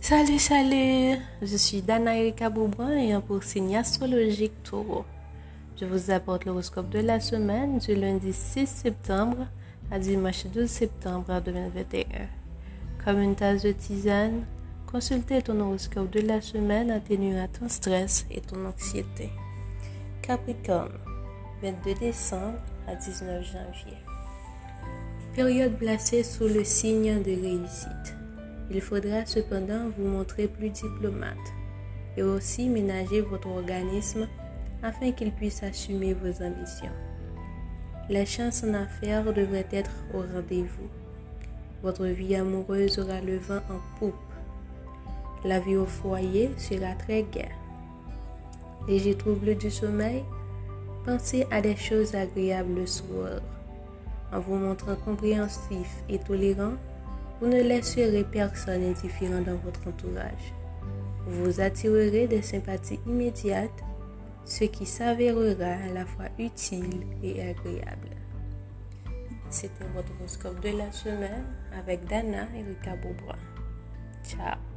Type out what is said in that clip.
Salut, salut! Je suis Dana Erika et pour signe astrologique taureau. Je vous apporte l'horoscope de la semaine du lundi 6 septembre à dimanche 12 septembre 2021. Comme une tasse de tisane, consultez ton horoscope de la semaine atténuant ton stress et ton anxiété. Capricorne, 22 décembre à 19 janvier. Période placée sous le signe de réussite. Il faudra cependant vous montrer plus diplomate et aussi ménager votre organisme afin qu'il puisse assumer vos ambitions. Les chances en affaires devraient être au rendez-vous. Votre vie amoureuse aura le vent en poupe. La vie au foyer sera très gaie. Léger trouble du sommeil, pensez à des choses agréables le soir. En vous montrant compréhensif et tolérant, vous ne laisserez personne indifférent dans votre entourage. Vous attirerez des sympathies immédiates, ce qui s'avérera à la fois utile et agréable. C'était votre horoscope de la semaine avec Dana et Rika Ciao